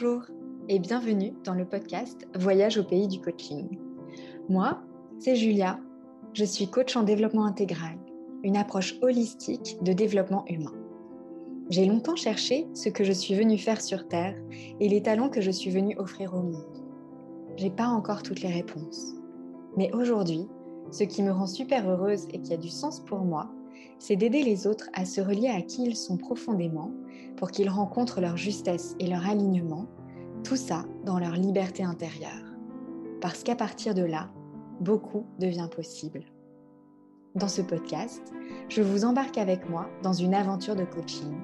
Bonjour et bienvenue dans le podcast Voyage au pays du coaching. Moi, c'est Julia, je suis coach en développement intégral, une approche holistique de développement humain. J'ai longtemps cherché ce que je suis venue faire sur Terre et les talents que je suis venue offrir au monde. J'ai pas encore toutes les réponses. Mais aujourd'hui, ce qui me rend super heureuse et qui a du sens pour moi, c'est d'aider les autres à se relier à qui ils sont profondément pour qu'ils rencontrent leur justesse et leur alignement, tout ça dans leur liberté intérieure. Parce qu'à partir de là, beaucoup devient possible. Dans ce podcast, je vous embarque avec moi dans une aventure de coaching.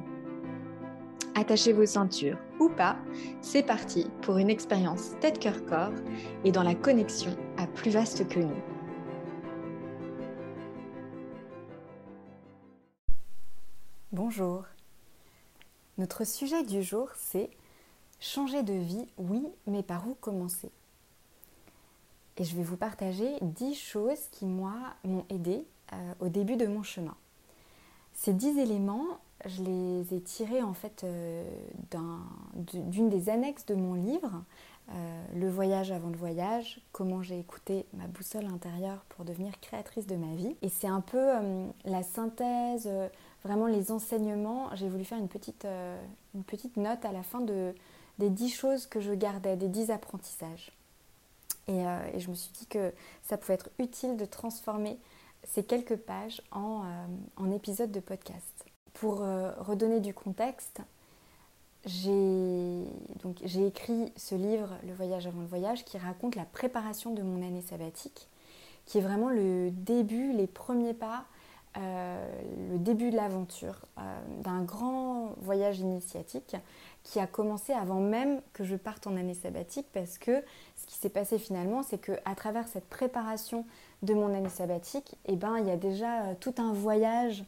Attachez vos ceintures ou pas, c'est parti pour une expérience tête-cœur-corps et dans la connexion à plus vaste que nous. Bonjour. Notre sujet du jour, c'est changer de vie, oui, mais par où commencer? Et je vais vous partager 10 choses qui, moi, m'ont aidé euh, au début de mon chemin. Ces 10 éléments, je les ai tirés en fait euh, d'une des annexes de mon livre, euh, Le voyage avant le voyage, comment j'ai écouté ma boussole intérieure pour devenir créatrice de ma vie. Et c'est un peu la synthèse vraiment les enseignements, j'ai voulu faire une petite, une petite note à la fin de, des dix choses que je gardais, des dix apprentissages. Et, euh, et, je me suis dit que ça pouvait être utile de transformer ces quelques pages en, euh, en épisode de podcast. Pour redonner du contexte, j'ai écrit ce livre, Le voyage avant le voyage, qui raconte la préparation de mon année sabbatique, qui est vraiment le début, les premiers pas euh, le début de l'aventure euh, d'un grand voyage initiatique qui a commencé avant même que je parte en année sabbatique parce que ce qui s'est passé finalement c'est que à travers cette préparation de mon année sabbatique et eh ben il y a déjà euh, tout un voyage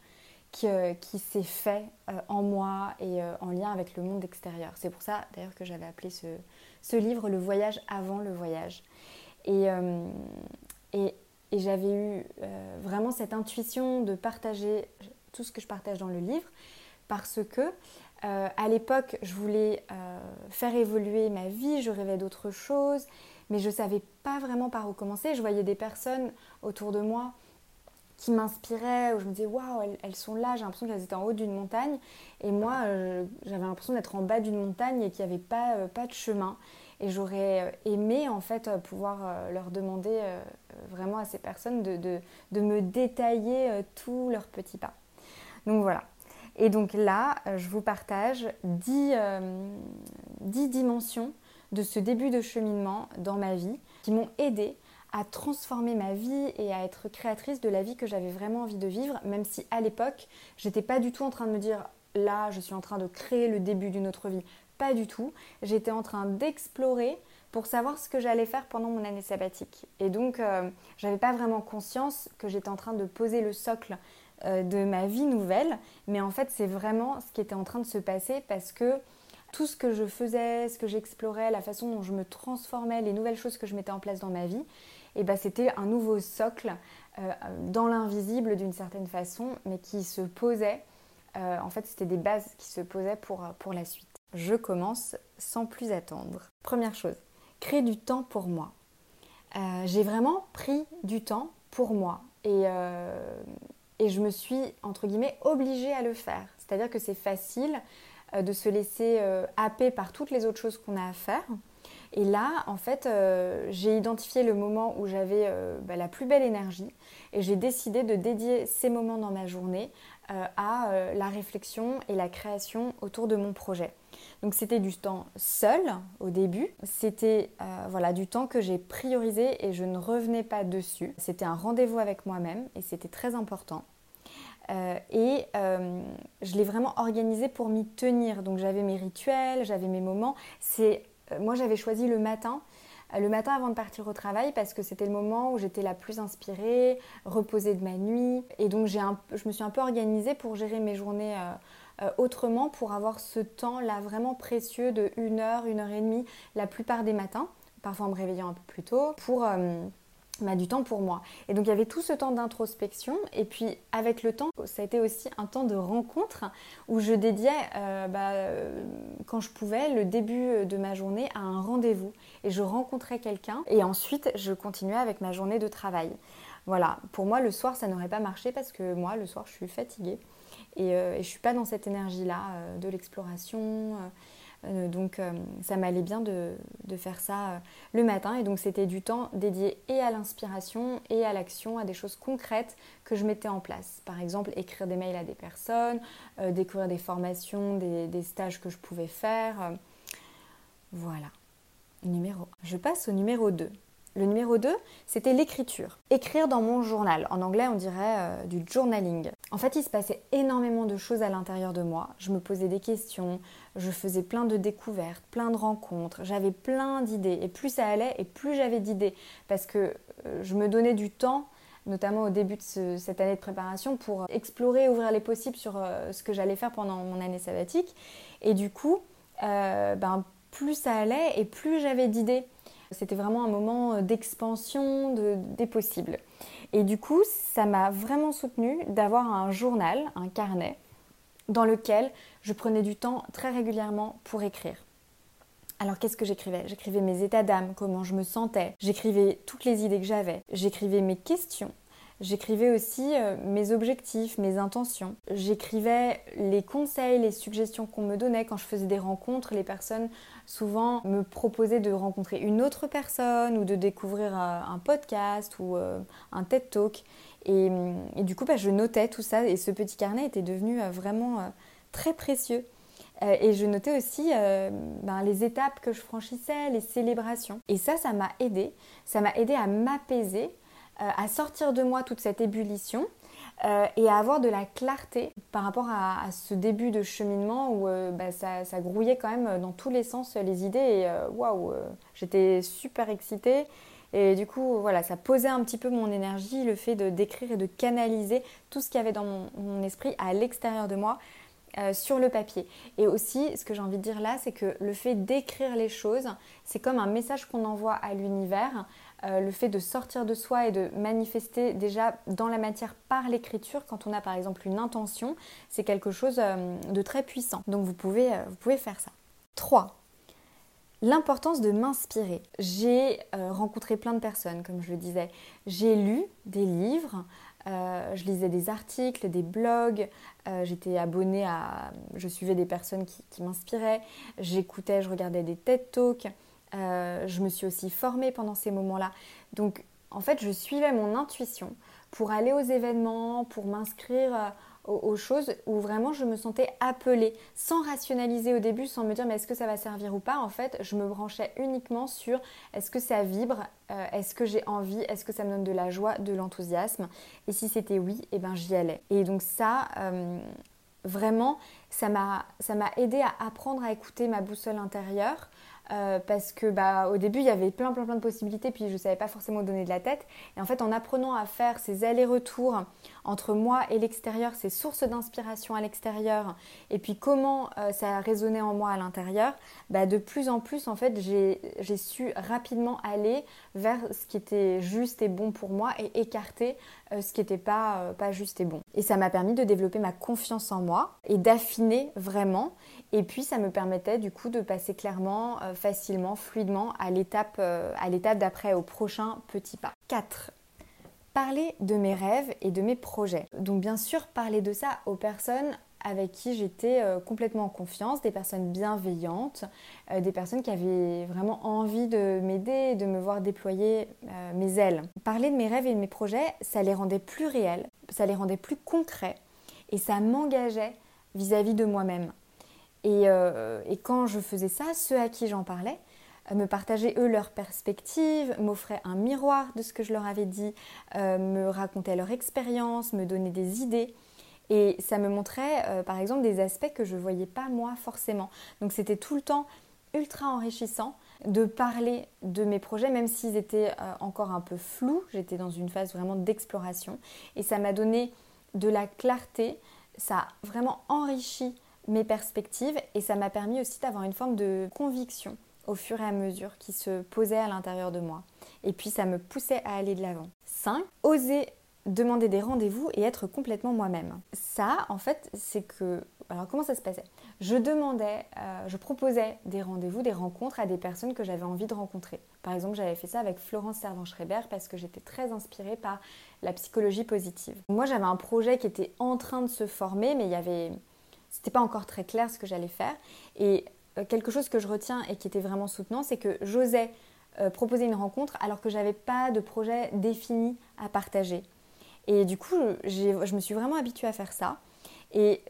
qui, qui s'est fait en moi et en lien avec le monde extérieur. C'est pour ça d'ailleurs que j'avais appelé ce, ce, livre Le voyage avant le voyage. Et et j'avais eu euh, vraiment cette intuition de partager tout ce que je partage dans le livre parce que euh, à l'époque, je voulais euh, faire évoluer ma vie, je rêvais d'autres choses, mais je ne savais pas vraiment par où commencer. Je voyais des personnes autour de moi qui m'inspiraient, où je me disais waouh, elles, sont là, j'ai l'impression qu'elles étaient en haut d'une montagne, et moi j'avais l'impression d'être en bas d'une montagne et qu'il n'y avait pas, pas de chemin. Et j'aurais euh, aimé en fait euh, pouvoir euh, leur demander vraiment à ces personnes de, me détailler tous leurs petits pas. Donc voilà. Et donc là, je vous partage 10, 10 dimensions de ce début de cheminement dans ma vie qui m'ont aidé à transformer ma vie et à être créatrice de la vie que j'avais vraiment envie de vivre, même si à l'époque, j'étais pas du tout en train de me dire là, je suis en train de créer le début d'une autre vie. Pas du tout. J'étais en train d'explorer pour savoir ce que j'allais faire pendant mon année sabbatique. Et donc, euh, j'avais pas vraiment conscience que j'étais en train de poser le socle euh, de ma vie nouvelle. Mais en fait, c'est vraiment ce qui était en train de se passer parce que tout ce que je faisais, ce que j'explorais, la façon dont je me transformais, les nouvelles choses que je mettais en place dans ma vie, eh ben, c'était un nouveau socle euh, dans l'invisible d'une certaine façon, mais qui se posait. en fait, c'était des bases qui se posaient pour la suite je commence sans plus attendre. Première chose, créer du temps pour moi. Euh, j'ai vraiment pris du temps pour moi et, euh, et, je me suis, entre guillemets, obligée à le faire. C'est-à-dire que c'est facile euh, de se laisser happer par toutes les autres choses qu'on a à faire. Et là, en fait, j'ai identifié le moment où j'avais bah, la plus belle énergie et j'ai décidé de dédier ces moments dans ma journée à la réflexion et la création autour de mon projet. Donc c'était du temps seul au début. C'était euh, voilà du temps que j'ai priorisé et je ne revenais pas dessus. C'était un rendez-vous avec moi-même et c'était très important. Euh, et euh, je l'ai vraiment organisé pour m'y tenir. Donc j'avais mes rituels, j'avais mes moments. C'est moi j'avais choisi le matin le matin avant de partir au travail parce que c'était le moment où j'étais la plus inspirée, reposée de ma nuit. Et donc je me suis un peu organisée pour gérer mes journées euh, autrement pour avoir ce temps-là vraiment précieux de 1 heure, 1 heure et demie la plupart des matins, parfois en me réveillant un peu plus tôt, pour, euh, du temps pour moi. Et donc il y avait tout ce temps d'introspection. Et puis avec le temps, ça a été aussi un temps de rencontre où je dédiais, euh, bah, euh, quand je pouvais, le début de ma journée à un rendez-vous. Et je rencontrais quelqu'un. Et ensuite je continuais avec ma journée de travail. Voilà, pour moi le soir ça n'aurait pas marché parce que moi le soir je suis fatiguée. Et, euh, et je suis pas dans cette énergie-là de l'exploration euh, donc euh, ça m'allait bien de, faire ça euh, le matin et donc c'était du temps dédié et à l'inspiration et à l'action, à des choses concrètes que je mettais en place. Par exemple écrire des mails à des personnes, découvrir des formations, des, des, stages que je pouvais faire. Voilà. Numéro. Je passe au numéro 2. Le numéro 2, c'était l'écriture. Écrire dans mon journal. En anglais, on dirait euh, du journaling. En fait, il se passait énormément de choses à l'intérieur de moi. Je me posais des questions, je faisais plein de découvertes, plein de rencontres, j'avais plein d'idées. Et plus ça allait, et plus j'avais d'idées. Parce que euh, je me donnais du temps notamment au début de cette année de préparation, pour explorer, ouvrir les possibles sur euh, ce que j'allais faire pendant mon année sabbatique. Et du coup, ben, plus ça allait et plus j'avais d'idées. C'était vraiment un moment euh, d'expansion des possibles. Et du coup, ça m'a vraiment soutenu d'avoir un journal, un carnet, dans lequel je prenais du temps très régulièrement pour écrire. Alors qu'est-ce que j'écrivais? J'écrivais mes états d'âme, comment je me sentais, j'écrivais toutes les idées que j'avais, j'écrivais mes questions, J'écrivais aussi euh, mes objectifs, mes intentions. J'écrivais les conseils, les suggestions qu'on me donnait quand je faisais des rencontres. Les personnes souvent me proposaient de rencontrer une autre personne ou de découvrir euh, un podcast ou euh, un TED Talk. Et, du coup, bah, je notais tout ça et ce petit carnet était devenu vraiment très précieux. Et je notais aussi ben, les étapes que je franchissais, les célébrations. Et ça, ça m'a aidé. Ça m'a aidé à m'apaiser à sortir de moi toute cette ébullition euh, et à avoir de la clarté par rapport à, ce début de cheminement où euh, bah, ça, grouillait quand même dans tous les sens les idées et waouh, j'étais super excitée. Et du coup, voilà, ça posait un petit peu mon énergie, le fait d'écrire et de canaliser tout ce qu'il y avait dans mon, esprit à l'extérieur de moi sur le papier. Et aussi, ce que j'ai envie de dire là, c'est que le fait d'écrire les choses, c'est comme un message qu'on envoie à l'univers. Euh, le fait de sortir de soi et de manifester déjà dans la matière par l'écriture, quand on a par exemple une intention, c'est quelque chose euh, de très puissant. Donc vous pouvez, euh, vous pouvez faire ça. 3. L'importance de m'inspirer. J'ai rencontré plein de personnes, comme je le disais. J'ai lu des livres, je lisais des articles, des blogs, j'étais abonnée à... Je suivais des personnes qui, qui m'inspiraient, j'écoutais, je regardais des TED Talks. Euh, je me suis aussi formée pendant ces moments-là. Donc, en fait, je suivais mon intuition pour aller aux événements, pour m'inscrire euh, aux, choses où vraiment je me sentais appelée, sans rationaliser au début, sans me dire mais est-ce que ça va servir ou pas? En fait, je me branchais uniquement sur est-ce que ça vibre, euh, est-ce que j'ai envie, est-ce que ça me donne de la joie, de l'enthousiasme? Et si c'était oui, eh ben j'y allais. Et donc ça, vraiment, ça m'a aidé à apprendre à écouter ma boussole intérieure, euh, parce que bah, au début il y avait plein plein plein de possibilités puis je ne savais pas forcément donner de la tête et en fait en apprenant à faire ces allers-retours entre moi et l'extérieur, ces sources d'inspiration à l'extérieur et puis comment euh, ça a résonné en moi à l'intérieur, bah, de plus en plus en fait j'ai su rapidement aller vers ce qui était juste et bon pour moi et écarter euh, ce qui n'était pas, pas juste et bon. Et ça m'a permis de développer ma confiance en moi et d'affiner vraiment et puis ça me permettait du coup de passer clairement, euh, facilement, fluidement à l'étape euh, d'après, au prochain petit pas. 4. Parler de mes rêves et de mes projets. Donc bien sûr, parler de ça aux personnes avec qui j'étais euh, complètement en confiance, des personnes bienveillantes, des personnes qui avaient vraiment envie de m'aider, de me voir déployer mes ailes. Parler de mes rêves et de mes projets, ça les rendait plus réels, ça les rendait plus concrets et ça m'engageait vis-à-vis de moi-même. Euh, et, quand je faisais ça, ceux à qui j'en parlais euh, me partageaient eux leurs perspectives, m'offraient un miroir de ce que je leur avais dit, euh, me racontaient leur expérience, me donnaient des idées. Et ça me montrait par exemple des aspects que je ne voyais pas moi forcément. Donc c'était tout le temps ultra enrichissant de parler de mes projets, même s'ils étaient encore un peu flous. J'étais dans une phase vraiment d'exploration. Et ça m'a donné de la clarté, ça a vraiment enrichi mes perspectives et ça m'a permis aussi d'avoir une forme de conviction au fur et à mesure qui se posaient à l'intérieur de moi. Et puis ça me poussait à aller de l'avant. 5. Oser demander des rendez-vous et être complètement moi-même. Ça, en fait, c'est que... Alors comment ça se passait? Je demandais, euh, je proposais des rendez-vous, des rencontres à des personnes que j'avais envie de rencontrer. Par exemple, j'avais fait ça avec Florence Servan-Schreiber parce que j'étais très inspirée par la psychologie positive. Moi, j'avais un projet qui était en train de se former, mais il y. C'était pas encore très clair ce que j'allais faire. Et euh, quelque chose que je retiens et qui était vraiment soutenant, c'est que j'osais euh, proposer une rencontre alors que j'avais pas de projet défini à partager. Et du coup, je me suis vraiment habituée à faire ça. Et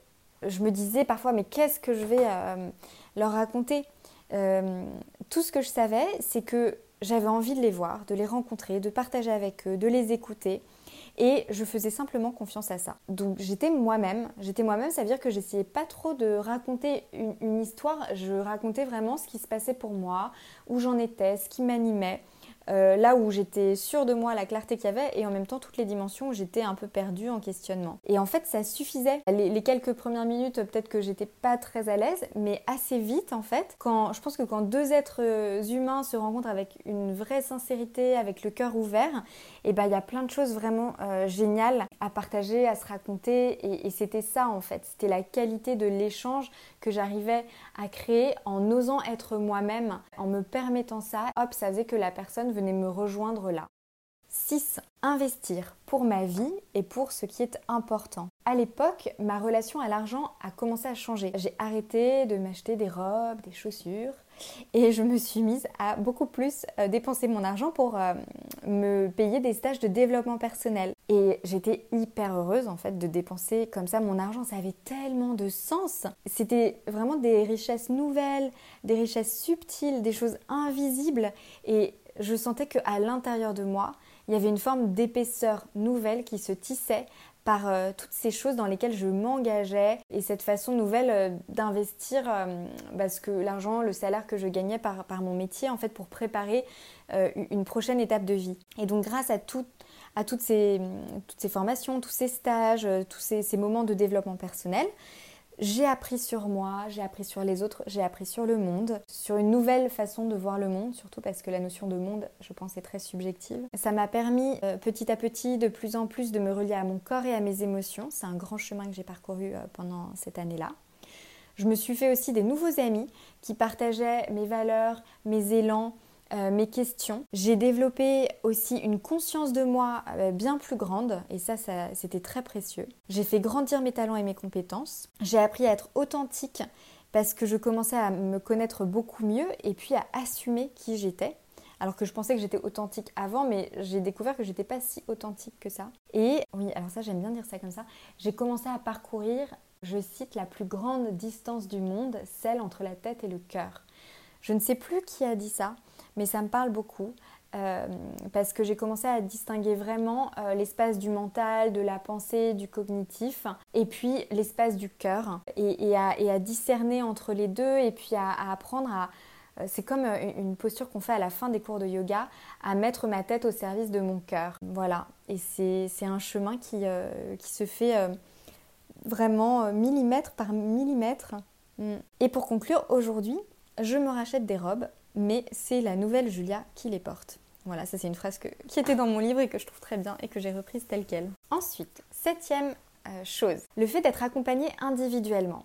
je me disais parfois, mais qu'est-ce que je vais euh, leur raconter? Euh, Tout ce que je savais, c'est que j'avais envie de les voir, de les rencontrer, de partager avec eux, de les écouter. Et je faisais simplement confiance à ça. Donc j'étais moi-même. J'étais moi-même, ça veut dire que j'essayais pas trop de raconter une, histoire. Je racontais vraiment ce qui se passait pour moi, où j'en étais, ce qui m'animait. Euh, là où j'étais sûre de moi, la clarté qu'il y avait, et en même temps toutes les dimensions où j'étais un peu perdue en questionnement. Et en fait, ça suffisait. Les, quelques premières minutes, peut-être que j'étais pas très à l'aise, mais assez vite, en fait, quand je pense que quand deux êtres euh, humains se rencontrent avec une vraie sincérité, avec le cœur ouvert, et eh ben il y a plein de choses vraiment euh, géniales à partager, à se raconter, et, c'était ça en fait. C'était la qualité de l'échange que j'arrivais à créer en osant être moi-même, en me permettant ça. Hop, ça faisait que la personne venez me rejoindre là. 6. Investir pour ma vie et pour ce qui est important. À l'époque, ma relation à l'argent a commencé à changer. J'ai arrêté de m'acheter des robes, des chaussures et je me suis mise à beaucoup plus euh, dépenser mon argent pour euh, me payer des stages de développement personnel. Et j'étais hyper heureuse en fait de dépenser comme ça mon argent. Ça avait tellement de sens. C'était vraiment des richesses nouvelles, des richesses subtiles, des choses invisibles et je sentais qu'à l'intérieur de moi, il y avait une forme d'épaisseur nouvelle qui se tissait par euh, toutes ces choses dans lesquelles je m'engageais et cette façon nouvelle euh, d'investir euh, parce que l'argent, le salaire que je gagnais par, par, mon métier en fait pour préparer une prochaine étape de vie. Et donc grâce à, à toutes, ces, toutes ces formations, tous ces stages, tous ces moments de développement personnel, j'ai appris sur moi, j'ai appris sur les autres, j'ai appris sur le monde, sur une nouvelle façon de voir le monde, surtout parce que la notion de monde, je pense, est très subjective. Ça m'a permis euh, petit à petit de plus en plus de me relier à mon corps et à mes émotions. C'est un grand chemin que j'ai parcouru euh, pendant cette année-là. Je me suis fait aussi des nouveaux amis qui partageaient mes valeurs, mes élans, euh, mes questions. J'ai développé aussi une conscience de moi euh, bien plus grande et ça, ça c'était très précieux. J'ai fait grandir mes talents et mes compétences. J'ai appris à être authentique parce que je commençais à me connaître beaucoup mieux et puis à assumer qui j'étais. Alors que je pensais que j'étais authentique avant, mais j'ai découvert que j'étais pas si authentique que ça. Et oui, alors ça j'aime bien dire ça comme ça. J'ai commencé à parcourir, je cite, la plus grande distance du monde, celle entre la tête et le cœur. Je ne sais plus qui a dit ça, mais ça me parle beaucoup. Euh, parce que j'ai commencé à distinguer vraiment euh, l'espace du mental, de la pensée, du cognitif, et puis l'espace du cœur, et, à, discerner entre les deux, et puis à, apprendre à... Euh, c'est comme une posture qu'on fait à la fin des cours de yoga, à mettre ma tête au service de mon cœur. Voilà, et c'est un chemin qui, qui se fait vraiment millimètre par millimètre. Mm. Et pour conclure, aujourd'hui, je me rachète des robes mais c'est la nouvelle Julia qui les porte. Voilà, ça c'est une phrase qui était dans mon livre et que je trouve très bien et que j'ai reprise telle qu'elle. Ensuite, septième euh, chose, le fait d'être accompagnée individuellement.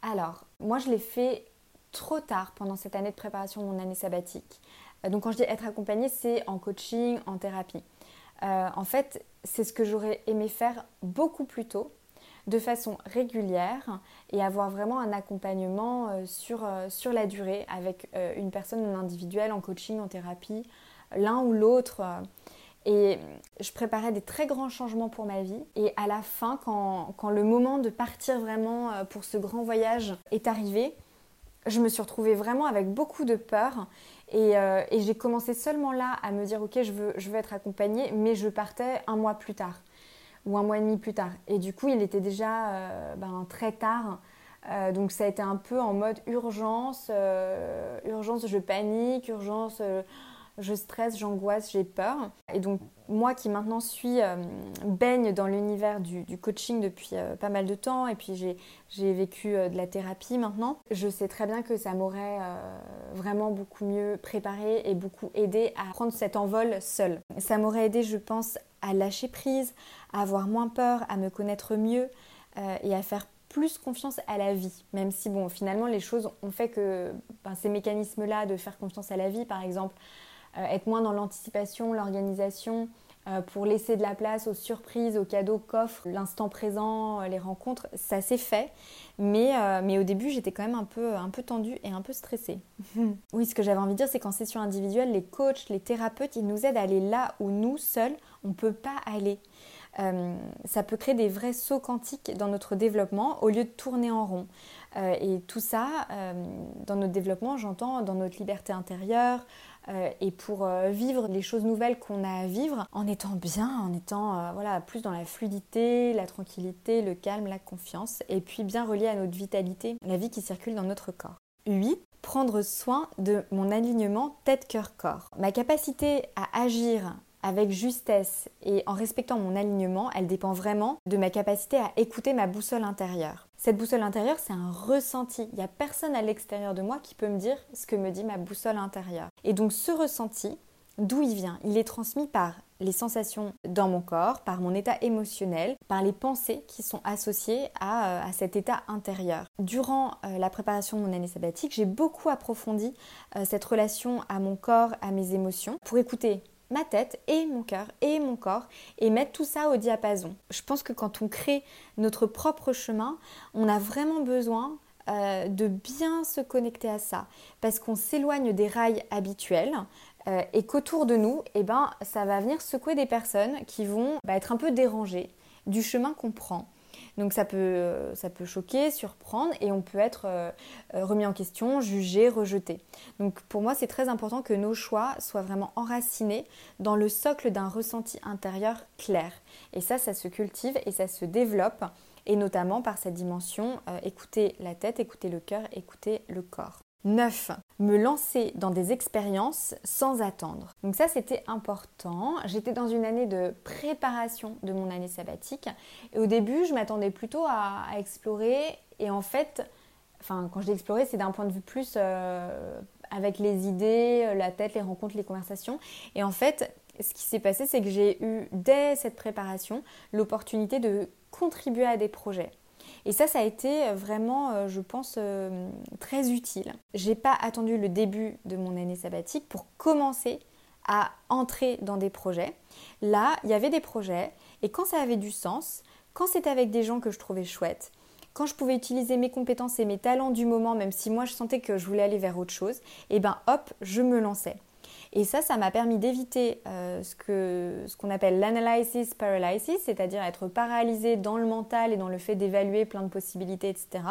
Alors, moi je l'ai fait trop tard pendant cette année de préparation de mon année sabbatique. Euh, donc quand je dis être accompagnée, c'est en coaching, en thérapie. Euh, en fait, c'est ce que j'aurais aimé faire beaucoup plus tôt de façon régulière et avoir vraiment un accompagnement euh, sur, euh, sur la durée avec euh, une personne individuelle en coaching, en thérapie, l'un ou l'autre. Et je préparais des très grands changements pour ma vie. Et à la fin, quand, quand le moment de partir vraiment pour ce grand voyage est arrivé, je me suis retrouvée vraiment avec beaucoup de peur. Et, et j'ai commencé seulement là à me dire, ok, je veux, je veux être accompagnée, mais je partais un mois plus tard ou un mois et demi plus tard. Et du coup, il était déjà euh, ben, très tard. Euh, donc ça a été un peu en mode urgence, euh, urgence, je panique, urgence, je stresse, j'angoisse, j'ai peur. Et donc moi qui maintenant suis baigne dans l'univers du, coaching depuis pas mal de temps et puis j'ai vécu de la thérapie maintenant, je sais très bien que ça m'aurait vraiment beaucoup mieux préparé et beaucoup aidé à prendre cet envol seul. Ça m'aurait aidé, je pense, à lâcher prise, à avoir moins peur, à me connaître mieux et à faire plus confiance à la vie, même si bon finalement les choses ont fait que ben, ces mécanismes-là de faire confiance à la vie, par exemple, euh, être moins dans l'anticipation, l'organisation, euh, pour laisser de la place aux surprises, aux cadeaux qu'offre l'instant présent, euh, les rencontres, ça s'est fait. Mais, mais au début, j'étais quand même un peu, un peu tendue et un peu stressée. oui, ce que j'avais envie de dire, c'est qu'en session individuelle, les coachs, les thérapeutes, ils nous aident à aller là où nous, seuls, on ne peut pas aller. ça peut créer des vrais sauts quantiques dans notre développement au lieu de tourner en rond. et tout ça, dans notre développement, j'entends dans notre liberté intérieure, euh, et pour euh, vivre les choses nouvelles qu'on a à vivre en étant bien, en étant euh, voilà, plus dans la fluidité, la tranquillité, le calme, la confiance et puis bien relié à notre vitalité, la vie qui circule dans notre corps. 8. Prendre soin de mon alignement tête-cœur-corps. Ma capacité à agir avec justesse et en respectant mon alignement, elle dépend vraiment de ma capacité à écouter ma boussole intérieure. Cette boussole intérieure, c'est un ressenti. Il n'y a personne à l'extérieur de moi qui peut me dire ce que me dit ma boussole intérieure. Et donc ce ressenti, d'où il vient? Il est transmis par les sensations dans mon corps, par mon état émotionnel, par les pensées qui sont associées à, euh, cet état intérieur. Durant euh, la préparation de mon année sabbatique, j'ai beaucoup approfondi euh, cette relation à mon corps, à mes émotions, pour écouter ma tête et mon cœur et mon corps et mettre tout ça au diapason. Je pense que quand on crée notre propre chemin, on a vraiment besoin euh, de bien se connecter à ça parce qu'on s'éloigne des rails habituels euh, et qu'autour de nous, eh ben, ça va venir secouer des personnes qui vont bah, être un peu dérangées du chemin qu'on prend. Donc ça peut, ça peut choquer, surprendre et on peut être euh, euh, remis en question, jugé, rejeté. Donc pour moi, c'est très important que nos choix soient vraiment enracinés dans le socle d'un ressenti intérieur clair. Et ça, ça se cultive et ça se développe et notamment par cette dimension euh, écouter la tête, écouter le cœur, écouter le corps. 9. Me lancer dans des expériences sans attendre. Donc ça c'était important. J'étais dans une année de préparation de mon année sabbatique et au début je m'attendais plutôt à, explorer et en fait, enfin quand je dis explorer c'est d'un point de vue plus euh, avec les idées, la tête, les rencontres, les conversations et en fait ce qui s'est passé c'est que j'ai eu dès cette préparation l'opportunité de contribuer à des projets. Et ça, ça a été vraiment, euh, je pense, euh, très utile. J'ai pas attendu le début de mon année sabbatique pour commencer à entrer dans des projets. Là, il y avait des projets et quand ça avait du sens, quand c'était avec des gens que je trouvais chouettes, quand je pouvais utiliser mes compétences et mes talents du moment, même si moi je sentais que je voulais aller vers autre chose, et eh ben hop, je me lançais. Et ça, ça m'a permis d'éviter euh, ce qu'on appelle l'analysis paralysis, c'est-à-dire être paralysé dans le mental et dans le fait d'évaluer plein de possibilités, etc.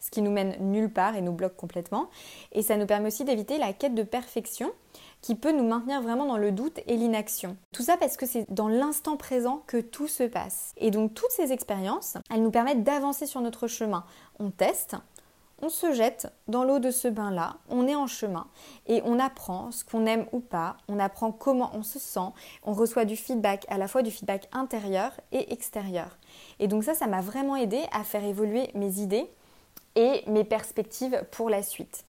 Ce qui nous mène nulle part et nous bloque complètement. Et ça nous permet aussi d'éviter la quête de perfection qui peut nous maintenir vraiment dans le doute et l'inaction. Tout ça parce que c'est dans l'instant présent que tout se passe. Et donc toutes ces expériences, elles nous permettent d'avancer sur notre chemin. On teste, on se jette dans l'eau de ce bain-là, on est en chemin et on apprend ce qu'on aime ou pas, on apprend comment on se sent, on reçoit du feedback, à la fois du feedback intérieur et extérieur. Et donc ça, ça m'a vraiment aidé à faire évoluer mes idées et mes perspectives pour la suite.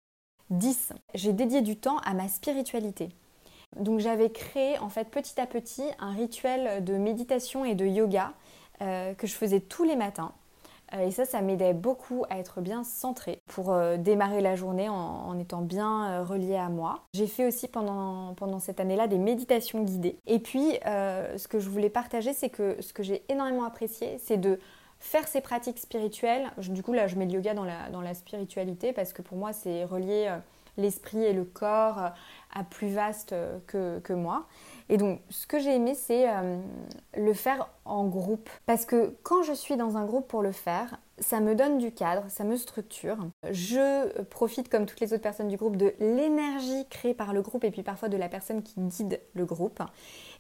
10. J'ai dédié du temps à ma spiritualité. Donc j'avais créé en fait petit à petit un rituel de méditation et de yoga euh, que je faisais tous les matins et ça, ça m'aidait beaucoup à être bien centrée pour euh, démarrer la journée en, étant bien euh, reliée à moi. J'ai fait aussi pendant, pendant cette année-là des méditations guidées. Et puis, ce que je voulais partager, c'est que ce que j'ai énormément apprécié, c'est de faire ces pratiques spirituelles. Du coup, là, je mets le yoga dans la, dans la spiritualité parce que pour moi, c'est relier l'esprit et le corps à plus vaste que, que moi. Et donc, ce que j'ai aimé, c'est euh, le faire en groupe. Parce que quand je suis dans un groupe pour le faire, ça me donne du cadre, ça me structure. Je profite, comme toutes les autres personnes du groupe, de l'énergie créée par le groupe et puis parfois de la personne qui guide le groupe.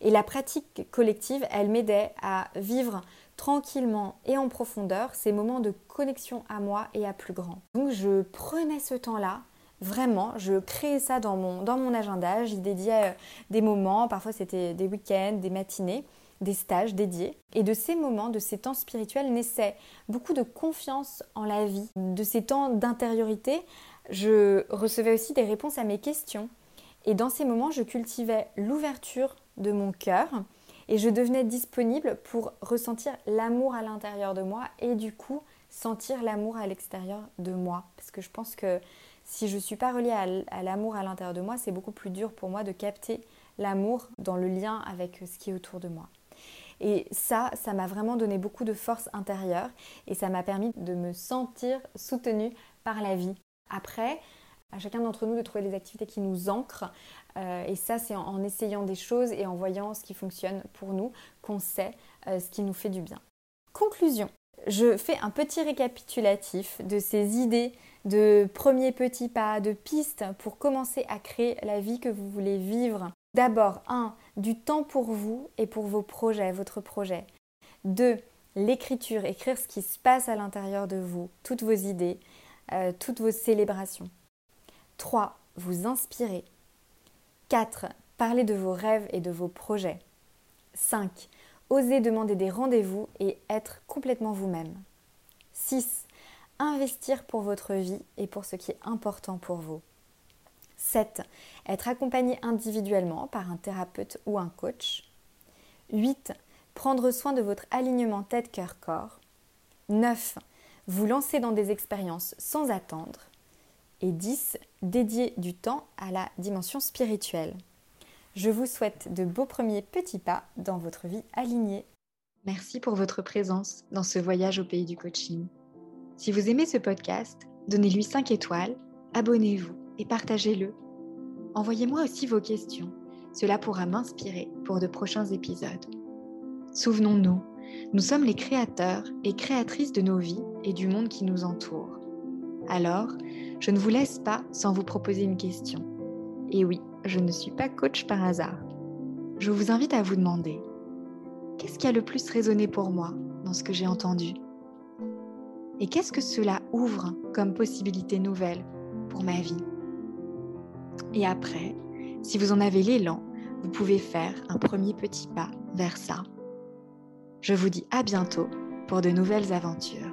Et la pratique collective, elle m'aidait à vivre tranquillement et en profondeur ces moments de connexion à moi et à plus grand. Donc je prenais ce temps-là Vraiment, je créais ça dans mon, dans mon agenda, j'y dédiais euh, des moments, parfois c'était des week-ends, des matinées, des stages dédiés. Et de ces moments, de ces temps spirituels, naissait beaucoup de confiance en la vie. De ces temps d'intériorité, je recevais aussi des réponses à mes questions. Et dans ces moments, je cultivais l'ouverture de mon cœur et je devenais disponible pour ressentir l'amour à l'intérieur de moi et du coup sentir l'amour à l'extérieur de moi. Parce que je pense que si je ne suis pas reliée à l'amour à l'intérieur de moi, c'est beaucoup plus dur pour moi de capter l'amour dans le lien avec ce qui est autour de moi. Et ça, ça m'a vraiment donné beaucoup de force intérieure et ça m'a permis de me sentir soutenue par la vie. Après, à chacun d'entre nous de trouver des activités qui nous ancrent. Euh, et ça, c'est en, essayant des choses et en voyant ce qui fonctionne pour nous qu'on sait euh, ce qui nous fait du bien. Conclusion. Je fais un petit récapitulatif de ces idées de premiers petits pas, de pistes pour commencer à créer la vie que vous voulez vivre. D'abord, 1. Du temps pour vous et pour vos projets, votre projet. 2. L'écriture, écrire ce qui se passe à l'intérieur de vous, toutes vos idées, euh, toutes vos célébrations. 3. Vous inspirer. 4. Parler de vos rêves et de vos projets. 5. Oser demander des rendez-vous et être complètement vous-même. 6 investir pour votre vie et pour ce qui est important pour vous. 7. Être accompagné individuellement par un thérapeute ou un coach. 8. Prendre soin de votre alignement tête-cœur-corps. 9. Vous lancer dans des expériences sans attendre. Et 10. Dédier du temps à la dimension spirituelle. Je vous souhaite de beaux premiers petits pas dans votre vie alignée. Merci pour votre présence dans ce voyage au pays du coaching. Si vous aimez ce podcast, donnez-lui 5 étoiles, abonnez-vous et partagez-le. Envoyez-moi aussi vos questions. Cela pourra m'inspirer pour de prochains épisodes. Souvenons-nous, nous sommes les créateurs et créatrices de nos vies et du monde qui nous entoure. Alors, je ne vous laisse pas sans vous proposer une question. Et oui, je ne suis pas coach par hasard. Je vous invite à vous demander, qu'est-ce qui a le plus résonné pour moi dans ce que j'ai entendu? Et qu'est-ce que cela ouvre comme possibilité nouvelle pour ma vie? Et après, si vous en avez l'élan, vous pouvez faire un premier petit pas vers ça. Je vous dis à bientôt pour de nouvelles aventures.